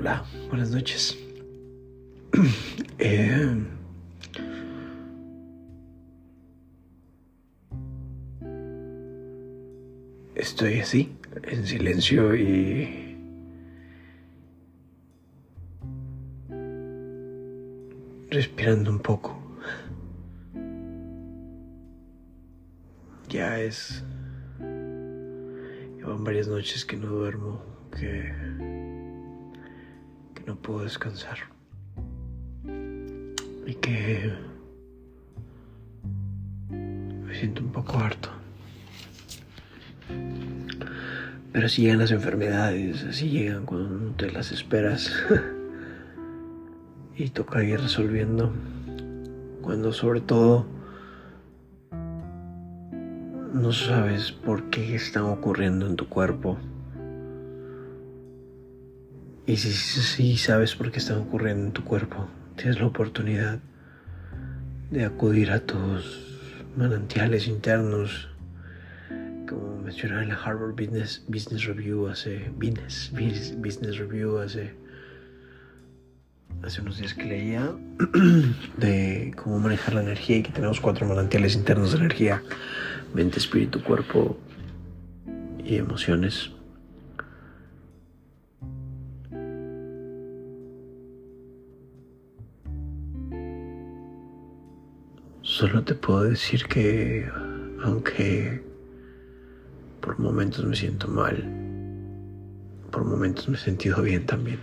Hola, buenas noches. Eh, estoy así, en silencio y... respirando un poco. Ya es... Llevan varias noches que no duermo, que... puedo descansar. Y que... me siento un poco harto. Pero así llegan las enfermedades, así llegan cuando no te las esperas. y toca ir resolviendo. Cuando sobre todo no sabes por qué están ocurriendo en tu cuerpo. Y si sabes por qué están ocurriendo en tu cuerpo, tienes la oportunidad de acudir a tus manantiales internos, como mencionaba en la Harvard Business, Business Review hace Business, Business Review hace hace unos días que leía de cómo manejar la energía y que tenemos cuatro manantiales internos de energía, mente, espíritu, cuerpo y emociones. Solo te puedo decir que aunque por momentos me siento mal, por momentos me he sentido bien también.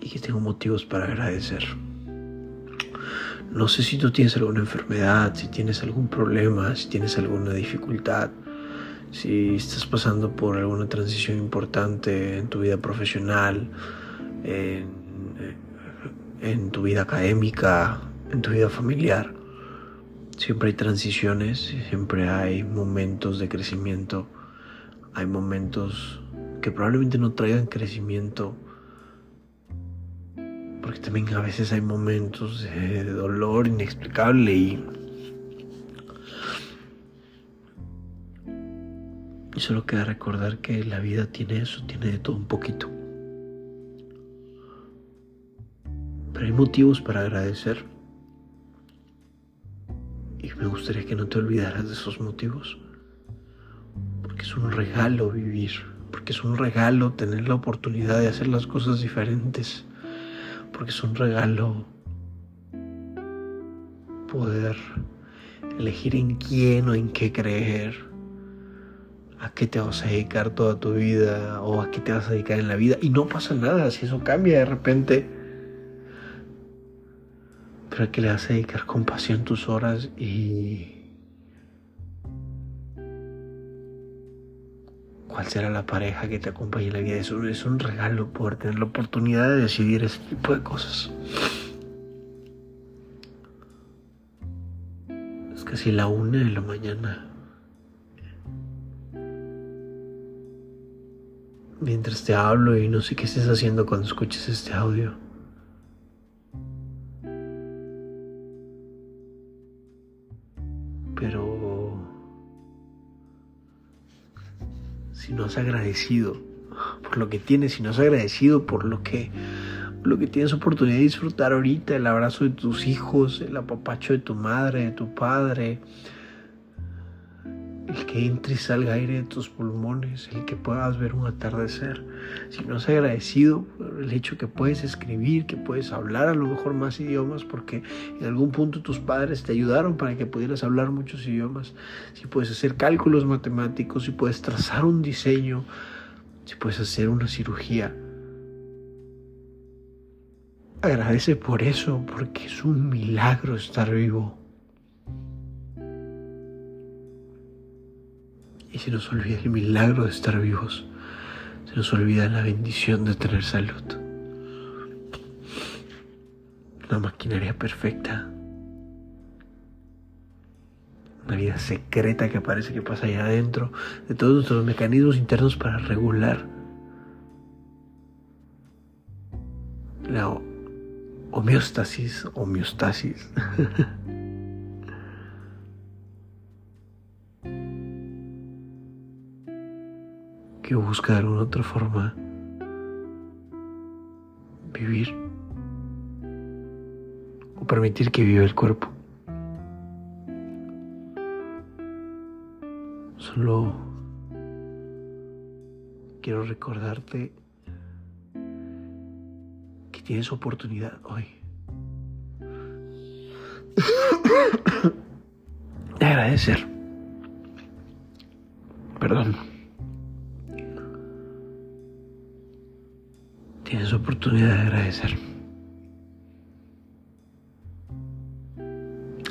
y que tengo motivos para agradecer. No sé si tú tienes alguna enfermedad, si tienes algún problema, si tienes alguna dificultad, si estás pasando por alguna transición importante en tu vida profesional, en, en tu vida académica, en tu vida familiar. Siempre hay transiciones, siempre hay momentos de crecimiento, hay momentos que probablemente no traigan crecimiento porque también a veces hay momentos de dolor inexplicable y, y solo queda recordar que la vida tiene eso, tiene de todo un poquito. Pero hay motivos para agradecer. Y me gustaría que no te olvidaras de esos motivos, porque es un regalo vivir, porque es un regalo tener la oportunidad de hacer las cosas diferentes. Porque es un regalo poder elegir en quién o en qué creer, a qué te vas a dedicar toda tu vida o a qué te vas a dedicar en la vida. Y no pasa nada si eso cambia de repente. Pero a qué le vas a dedicar con pasión tus horas y cuál será la pareja que te acompañe en la vida. Eso es un regalo poder tener la oportunidad de decidir ese tipo de cosas. Es casi la una de la mañana. Mientras te hablo y no sé qué estés haciendo cuando escuches este audio. Pero si no has agradecido por lo que tienes, si no has agradecido por lo que, lo que tienes oportunidad de disfrutar ahorita, el abrazo de tus hijos, el apapacho de tu madre, de tu padre, el que entre y salga aire de tus pulmones, el que puedas ver un atardecer. Si no has agradecido el hecho que puedes escribir, que puedes hablar a lo mejor más idiomas, porque en algún punto tus padres te ayudaron para que pudieras hablar muchos idiomas. Si puedes hacer cálculos matemáticos, si puedes trazar un diseño, si puedes hacer una cirugía. Agradece por eso, porque es un milagro estar vivo. Y se nos olvida el milagro de estar vivos. Se nos olvida la bendición de tener salud. Una maquinaria perfecta. Una vida secreta que parece que pasa allá adentro. De todos nuestros mecanismos internos para regular la homeostasis, homeostasis. que busca de alguna otra forma vivir o permitir que viva el cuerpo. Solo quiero recordarte que tienes oportunidad hoy de agradecer. Perdón. Tienes oportunidad de agradecer.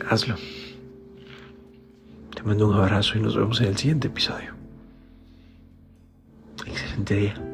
Hazlo. Te mando un abrazo y nos vemos en el siguiente episodio. Excelente día.